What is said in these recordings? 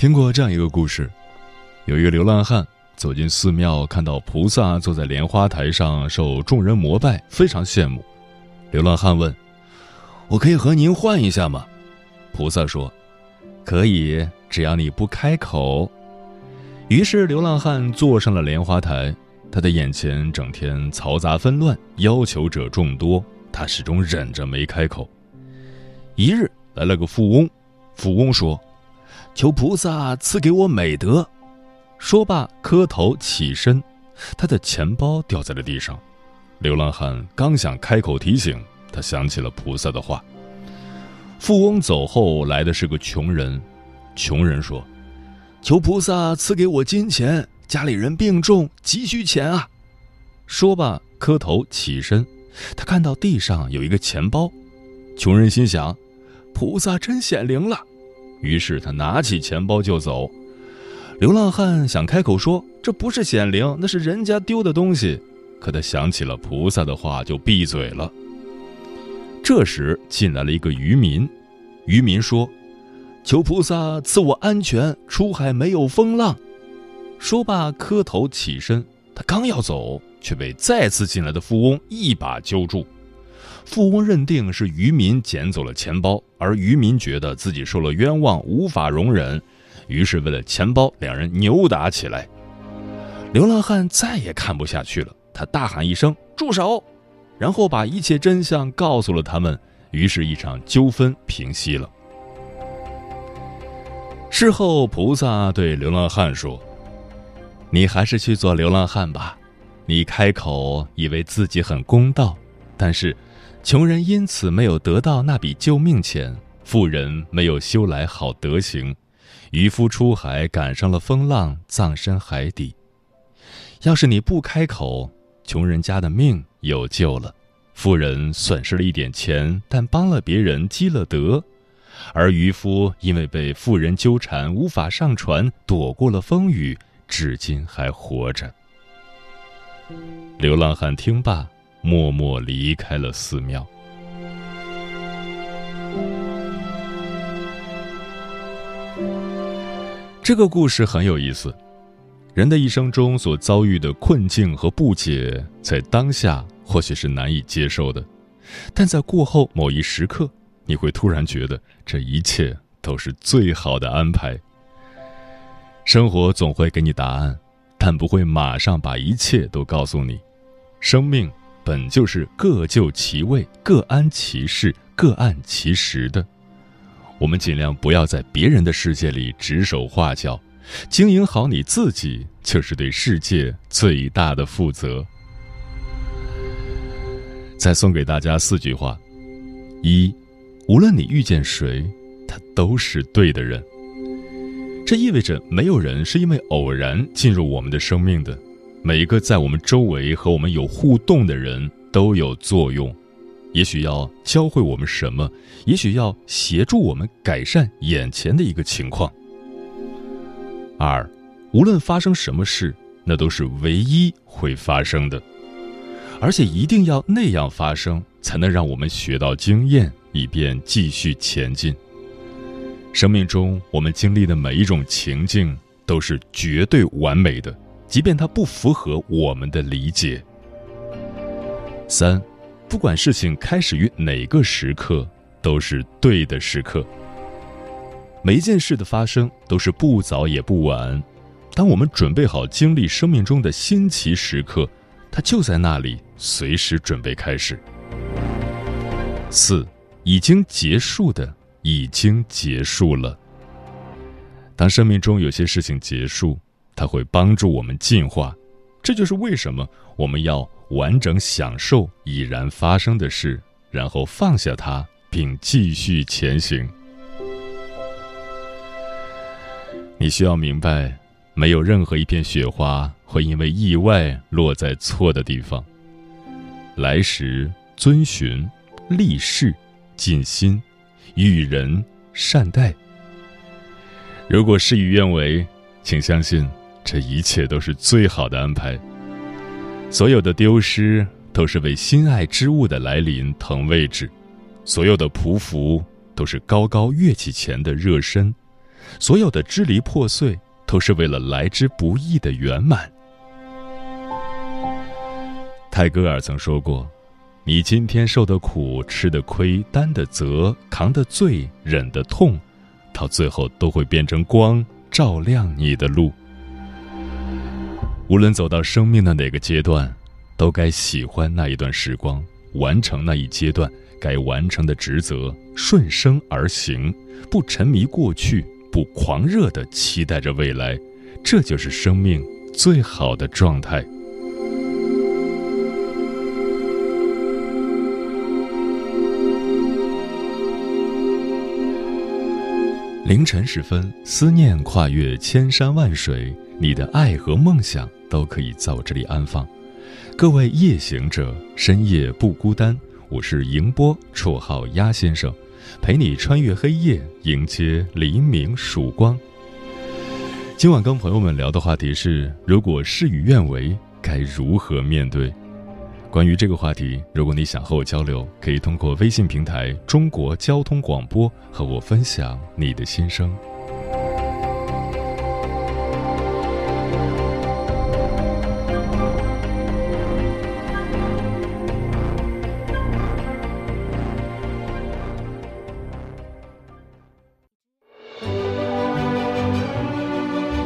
听过这样一个故事，有一个流浪汉走进寺庙，看到菩萨坐在莲花台上受众人膜拜，非常羡慕。流浪汉问：“我可以和您换一下吗？”菩萨说：“可以，只要你不开口。”于是流浪汉坐上了莲花台，他的眼前整天嘈杂纷乱，要求者众多，他始终忍着没开口。一日来了个富翁，富翁说。求菩萨赐给我美德。说罢，磕头起身，他的钱包掉在了地上。流浪汉刚想开口提醒，他想起了菩萨的话。富翁走后，来的是个穷人。穷人说：“求菩萨赐给我金钱，家里人病重，急需钱啊！”说罢，磕头起身，他看到地上有一个钱包。穷人心想：“菩萨真显灵了。”于是他拿起钱包就走，流浪汉想开口说这不是显灵，那是人家丢的东西，可他想起了菩萨的话，就闭嘴了。这时进来了一个渔民，渔民说：“求菩萨赐我安全，出海没有风浪。”说罢磕头起身，他刚要走，却被再次进来的富翁一把揪住。富翁认定是渔民捡走了钱包，而渔民觉得自己受了冤枉，无法容忍，于是为了钱包，两人扭打起来。流浪汉再也看不下去了，他大喊一声“住手”，然后把一切真相告诉了他们，于是，一场纠纷平息了。事后，菩萨对流浪汉说：“你还是去做流浪汉吧，你开口以为自己很公道，但是……”穷人因此没有得到那笔救命钱，富人没有修来好德行，渔夫出海赶上了风浪，葬身海底。要是你不开口，穷人家的命有救了，富人损失了一点钱，但帮了别人积了德，而渔夫因为被富人纠缠，无法上船，躲过了风雨，至今还活着。流浪汉听罢。默默离开了寺庙。这个故事很有意思。人的一生中所遭遇的困境和不解，在当下或许是难以接受的，但在过后某一时刻，你会突然觉得这一切都是最好的安排。生活总会给你答案，但不会马上把一切都告诉你。生命。本就是各就其位、各安其事、各按其时的。我们尽量不要在别人的世界里指手画脚，经营好你自己，就是对世界最大的负责。再送给大家四句话：一，无论你遇见谁，他都是对的人。这意味着没有人是因为偶然进入我们的生命的。每一个在我们周围和我们有互动的人都有作用，也许要教会我们什么，也许要协助我们改善眼前的一个情况。二，无论发生什么事，那都是唯一会发生的，而且一定要那样发生，才能让我们学到经验，以便继续前进。生命中我们经历的每一种情境都是绝对完美的。即便它不符合我们的理解。三，不管事情开始于哪个时刻，都是对的时刻。每一件事的发生都是不早也不晚。当我们准备好经历生命中的新奇时刻，它就在那里，随时准备开始。四，已经结束的已经结束了。当生命中有些事情结束，它会帮助我们进化。这就是为什么我们要完整享受已然发生的事，然后放下它，并继续前行。你需要明白。没有任何一片雪花会因为意外落在错的地方。来时遵循，立事，尽心，与人善待。如果事与愿违，请相信这一切都是最好的安排。所有的丢失都是为心爱之物的来临腾位置，所有的匍匐都是高高跃起前的热身，所有的支离破碎。都是为了来之不易的圆满。泰戈尔曾说过：“你今天受的苦、吃的亏、担的责、扛的罪、忍的痛，到最后都会变成光，照亮你的路。无论走到生命的哪个阶段，都该喜欢那一段时光，完成那一阶段该完成的职责，顺生而行，不沉迷过去。”不狂热的期待着未来，这就是生命最好的状态。凌晨时分，思念跨越千山万水，你的爱和梦想都可以在我这里安放。各位夜行者，深夜不孤单。我是迎波，绰号鸭先生。陪你穿越黑夜，迎接黎明曙光。今晚跟朋友们聊的话题是：如果事与愿违，该如何面对？关于这个话题，如果你想和我交流，可以通过微信平台“中国交通广播”和我分享你的心声。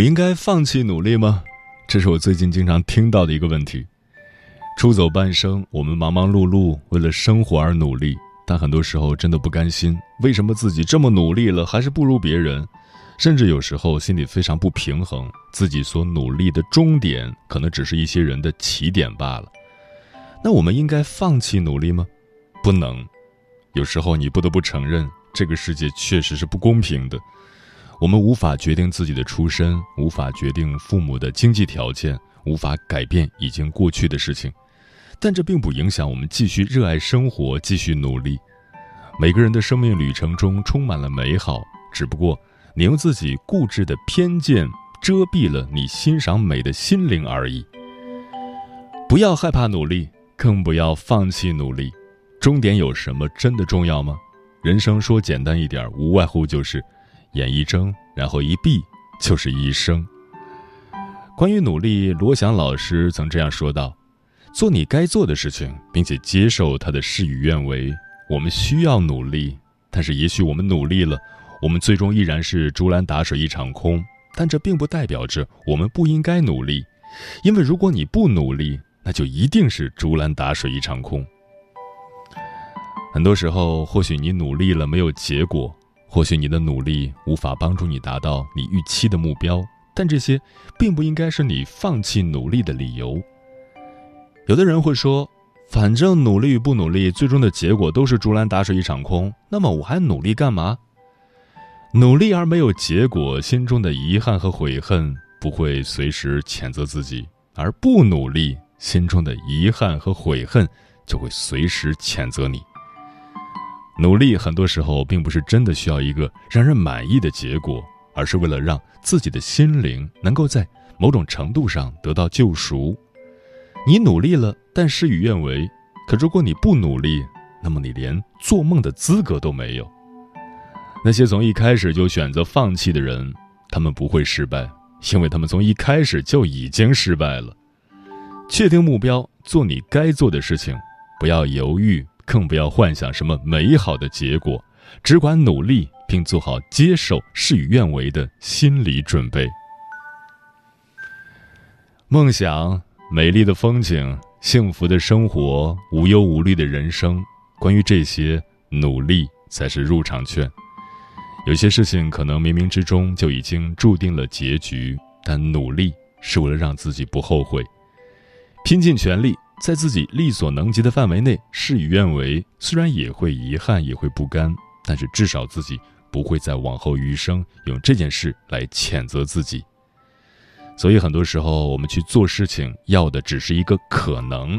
我应该放弃努力吗？这是我最近经常听到的一个问题。出走半生，我们忙忙碌碌，为了生活而努力，但很多时候真的不甘心。为什么自己这么努力了，还是不如别人？甚至有时候心里非常不平衡，自己所努力的终点，可能只是一些人的起点罢了。那我们应该放弃努力吗？不能。有时候你不得不承认，这个世界确实是不公平的。我们无法决定自己的出身，无法决定父母的经济条件，无法改变已经过去的事情，但这并不影响我们继续热爱生活，继续努力。每个人的生命旅程中充满了美好，只不过你用自己固执的偏见遮蔽了你欣赏美的心灵而已。不要害怕努力，更不要放弃努力。终点有什么真的重要吗？人生说简单一点，无外乎就是。眼一睁，然后一闭，就是一生。关于努力，罗翔老师曾这样说道：“做你该做的事情，并且接受他的事与愿违。我们需要努力，但是也许我们努力了，我们最终依然是竹篮打水一场空。但这并不代表着我们不应该努力，因为如果你不努力，那就一定是竹篮打水一场空。很多时候，或许你努力了，没有结果。”或许你的努力无法帮助你达到你预期的目标，但这些并不应该是你放弃努力的理由。有的人会说：“反正努力与不努力，最终的结果都是竹篮打水一场空，那么我还努力干嘛？”努力而没有结果，心中的遗憾和悔恨不会随时谴责自己；而不努力，心中的遗憾和悔恨就会随时谴责你。努力很多时候并不是真的需要一个让人满意的结果，而是为了让自己的心灵能够在某种程度上得到救赎。你努力了，但事与愿违；可如果你不努力，那么你连做梦的资格都没有。那些从一开始就选择放弃的人，他们不会失败，因为他们从一开始就已经失败了。确定目标，做你该做的事情，不要犹豫。更不要幻想什么美好的结果，只管努力，并做好接受事与愿违的心理准备。梦想、美丽的风景、幸福的生活、无忧无虑的人生，关于这些，努力才是入场券。有些事情可能冥冥之中就已经注定了结局，但努力是为了让自己不后悔，拼尽全力。在自己力所能及的范围内，事与愿违，虽然也会遗憾，也会不甘，但是至少自己不会在往后余生用这件事来谴责自己。所以很多时候，我们去做事情，要的只是一个可能，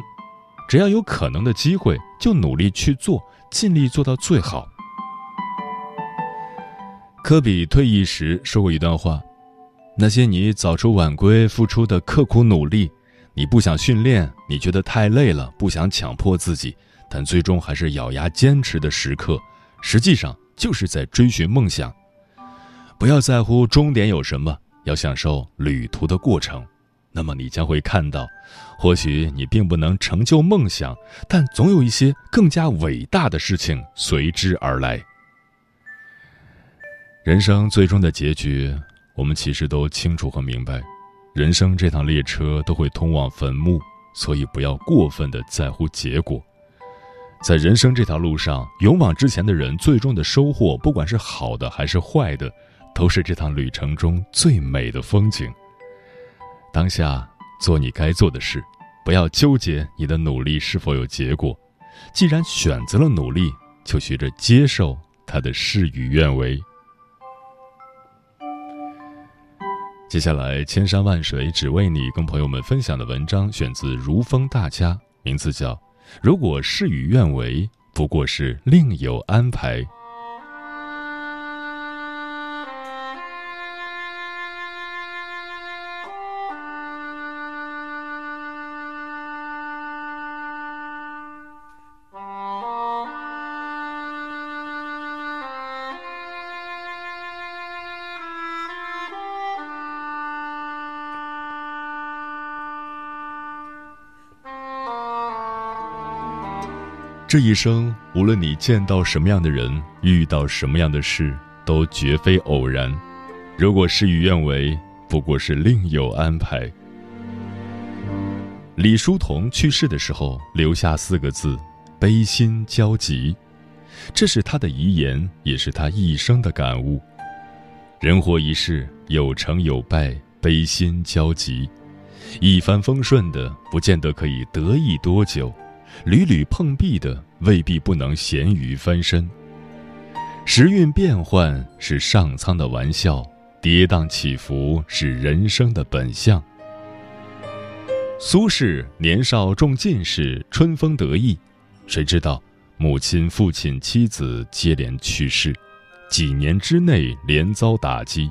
只要有可能的机会，就努力去做，尽力做到最好。科比退役时说过一段话：“那些你早出晚归付出的刻苦努力。”你不想训练，你觉得太累了，不想强迫自己，但最终还是咬牙坚持的时刻，实际上就是在追寻梦想。不要在乎终点有什么，要享受旅途的过程。那么你将会看到，或许你并不能成就梦想，但总有一些更加伟大的事情随之而来。人生最终的结局，我们其实都清楚和明白。人生这趟列车都会通往坟墓，所以不要过分的在乎结果。在人生这条路上，勇往直前的人，最终的收获，不管是好的还是坏的，都是这趟旅程中最美的风景。当下做你该做的事，不要纠结你的努力是否有结果。既然选择了努力，就学着接受它的事与愿违。接下来，千山万水只为你，跟朋友们分享的文章选自如风大家，名字叫《如果事与愿违，不过是另有安排》。这一生，无论你见到什么样的人，遇到什么样的事，都绝非偶然。如果事与愿违，不过是另有安排。李叔同去世的时候留下四个字：“悲心交集”，这是他的遗言，也是他一生的感悟。人活一世，有成有败，悲心交集。一帆风顺的，不见得可以得意多久。屡屡碰壁的未必不能咸鱼翻身。时运变幻是上苍的玩笑，跌宕起伏是人生的本相。苏轼年少中进士，春风得意，谁知道母亲、父亲、妻子接连去世，几年之内连遭打击。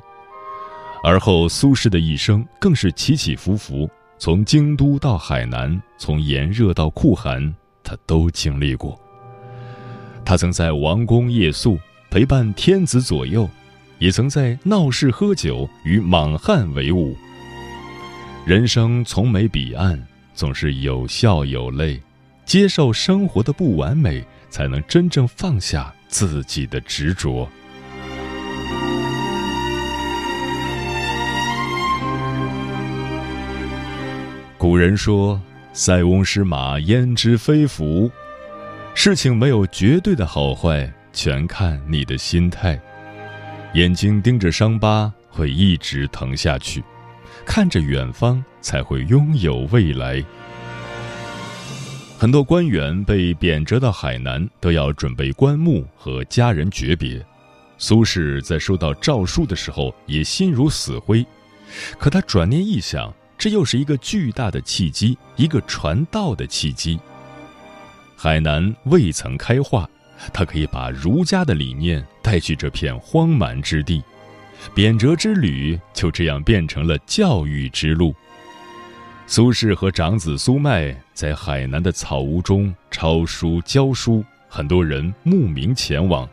而后苏轼的一生更是起起伏伏。从京都到海南，从炎热到酷寒，他都经历过。他曾在王宫夜宿，陪伴天子左右，也曾在闹市喝酒，与莽汉为伍。人生从没彼岸，总是有笑有泪，接受生活的不完美，才能真正放下自己的执着。古人说：“塞翁失马，焉知非福。”事情没有绝对的好坏，全看你的心态。眼睛盯着伤疤，会一直疼下去；看着远方，才会拥有未来。很多官员被贬谪到海南，都要准备棺木和家人诀别。苏轼在收到诏书的时候也心如死灰，可他转念一想，这又是一个巨大的契机，一个传道的契机。海南未曾开化，他可以把儒家的理念带去这片荒蛮之地，贬谪之旅就这样变成了教育之路。苏轼和长子苏迈在海南的草屋中抄书教书，很多人慕名前往。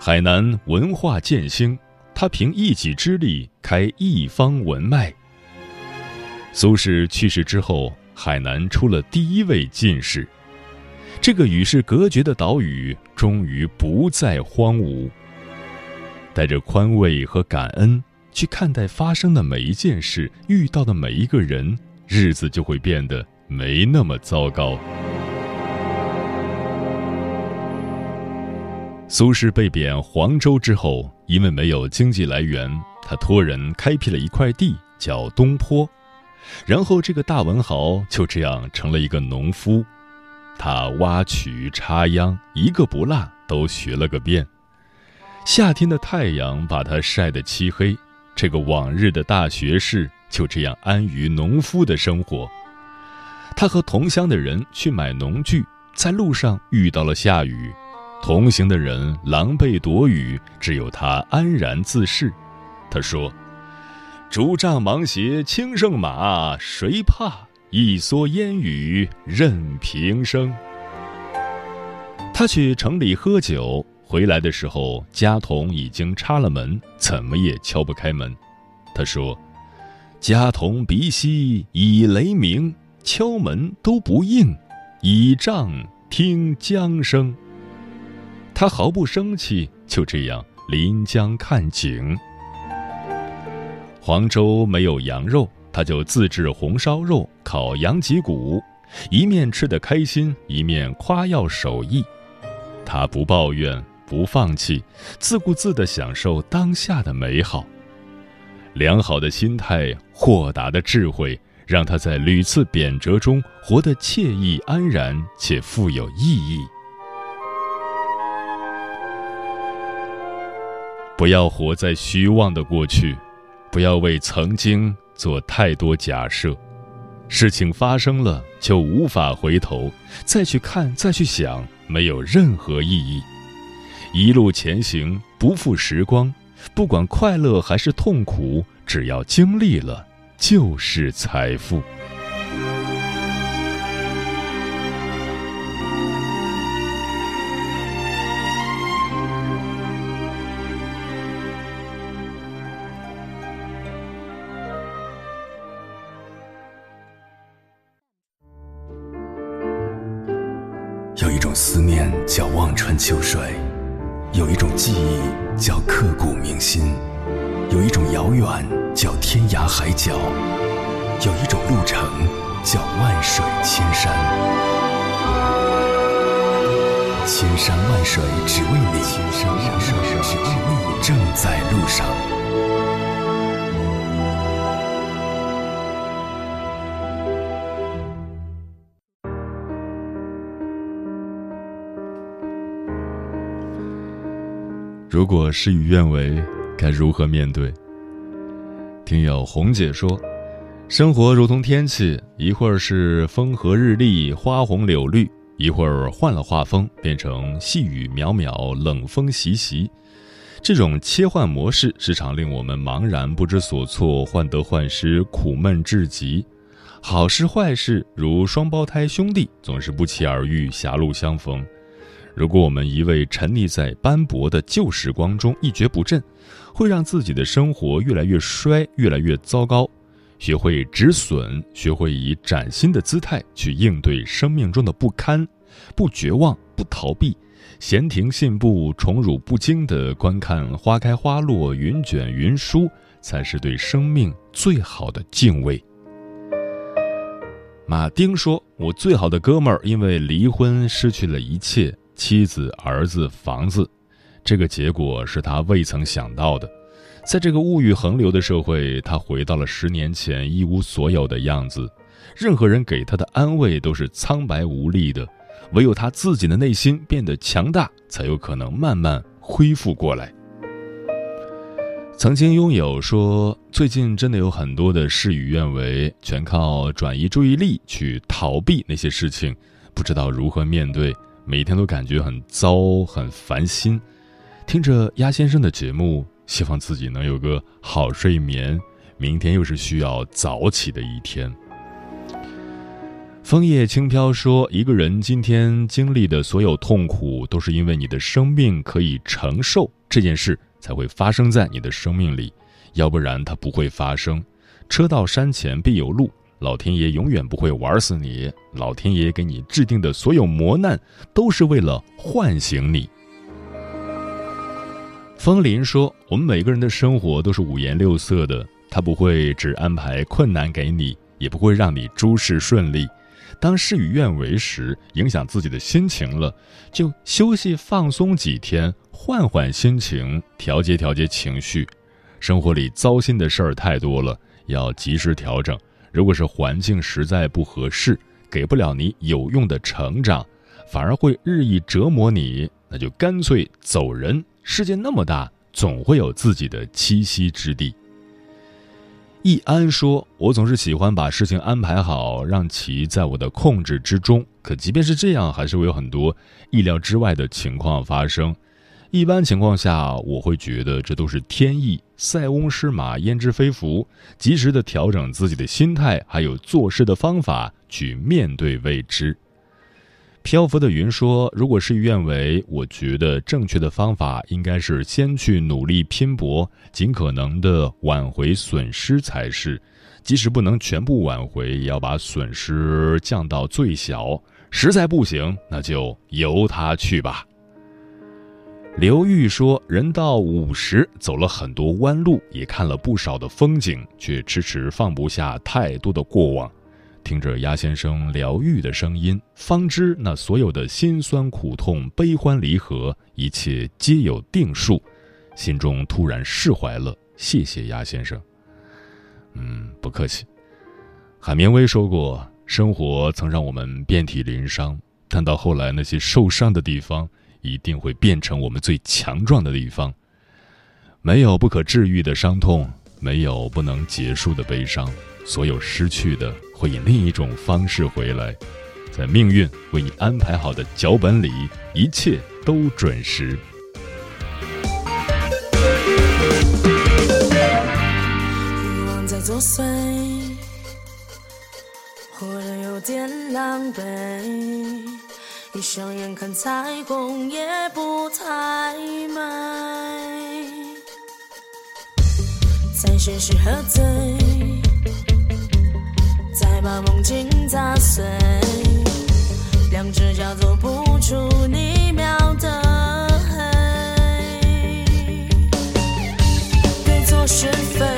海南文化渐兴，他凭一己之力开一方文脉。苏轼去世之后，海南出了第一位进士，这个与世隔绝的岛屿终于不再荒芜。带着宽慰和感恩去看待发生的每一件事，遇到的每一个人。日子就会变得没那么糟糕。苏轼被贬黄州之后，因为没有经济来源，他托人开辟了一块地，叫东坡。然后，这个大文豪就这样成了一个农夫。他挖渠插秧，一个不落，都学了个遍。夏天的太阳把他晒得漆黑，这个往日的大学士。就这样安于农夫的生活。他和同乡的人去买农具，在路上遇到了下雨，同行的人狼狈躲雨，只有他安然自适。他说：“竹杖芒鞋轻胜马，谁怕？一蓑烟雨任平生。”他去城里喝酒，回来的时候家童已经插了门，怎么也敲不开门。他说。家童鼻息已雷鸣，敲门都不应，倚杖听江声。他毫不生气，就这样临江看景。黄州没有羊肉，他就自制红烧肉，烤羊脊骨，一面吃得开心，一面夸耀手艺。他不抱怨，不放弃，自顾自地享受当下的美好。良好的心态、豁达的智慧，让他在屡次贬谪中活得惬意安然且富有意义。不要活在虚妄的过去，不要为曾经做太多假设。事情发生了就无法回头，再去看、再去想，没有任何意义。一路前行，不负时光。不管快乐还是痛苦，只要经历了，就是财富。如果事与愿违，该如何面对？听友红姐说：“生活如同天气，一会儿是风和日丽、花红柳绿，一会儿换了画风，变成细雨渺渺、冷风习习。这种切换模式，时常令我们茫然不知所措、患得患失、苦闷至极。好事坏事，如双胞胎兄弟，总是不期而遇，狭路相逢。”如果我们一味沉溺在斑驳的旧时光中一蹶不振，会让自己的生活越来越衰，越来越糟糕。学会止损，学会以崭新的姿态去应对生命中的不堪，不绝望，不逃避，闲庭信步，宠辱不惊地观看花开花落，云卷云舒，才是对生命最好的敬畏。马丁说：“我最好的哥们儿因为离婚失去了一切。”妻子、儿子、房子，这个结果是他未曾想到的。在这个物欲横流的社会，他回到了十年前一无所有的样子。任何人给他的安慰都是苍白无力的，唯有他自己的内心变得强大，才有可能慢慢恢复过来。曾经拥有说，最近真的有很多的事与愿违，全靠转移注意力去逃避那些事情，不知道如何面对，每天都感觉很糟，很烦心。听着鸭先生的节目，希望自己能有个好睡眠，明天又是需要早起的一天。枫叶轻飘说：“一个人今天经历的所有痛苦，都是因为你的生命可以承受这件事。”才会发生在你的生命里，要不然它不会发生。车到山前必有路，老天爷永远不会玩死你。老天爷给你制定的所有磨难，都是为了唤醒你。风林说：“我们每个人的生活都是五颜六色的，他不会只安排困难给你，也不会让你诸事顺利。当事与愿违时，影响自己的心情了，就休息放松几天。”换换心情，调节调节情绪。生活里糟心的事儿太多了，要及时调整。如果是环境实在不合适，给不了你有用的成长，反而会日益折磨你，那就干脆走人。世界那么大，总会有自己的栖息之地。易安说：“我总是喜欢把事情安排好，让其在我的控制之中。可即便是这样，还是会有很多意料之外的情况发生。”一般情况下，我会觉得这都是天意，塞翁失马焉知非福。及时的调整自己的心态，还有做事的方法，去面对未知。漂浮的云说：“如果事与愿违，我觉得正确的方法应该是先去努力拼搏，尽可能的挽回损失才是。即使不能全部挽回，也要把损失降到最小。实在不行，那就由他去吧。”刘玉说：“人到五十，走了很多弯路，也看了不少的风景，却迟迟放不下太多的过往。听着鸭先生疗愈的声音，方知那所有的辛酸苦痛、悲欢离合，一切皆有定数，心中突然释怀了。谢谢鸭先生。嗯，不客气。海明威说过，生活曾让我们遍体鳞伤，但到后来，那些受伤的地方。”一定会变成我们最强壮的地方。没有不可治愈的伤痛，没有不能结束的悲伤。所有失去的会以另一种方式回来，在命运为你安排好的脚本里，一切都准时。欲望在作祟，活得有点狼狈。闭上眼看彩虹也不太美，在现实喝醉，再把梦境砸碎，两只脚走不出你描的黑，对错是非。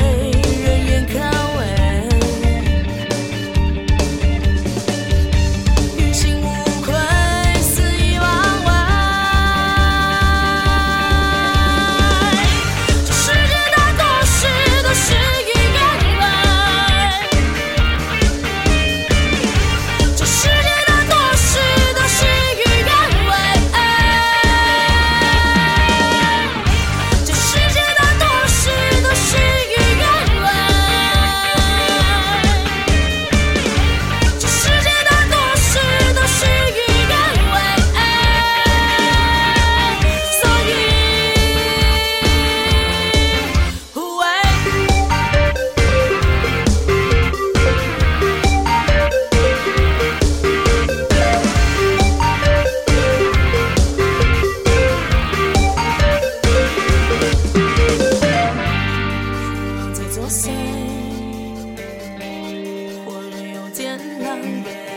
艰难。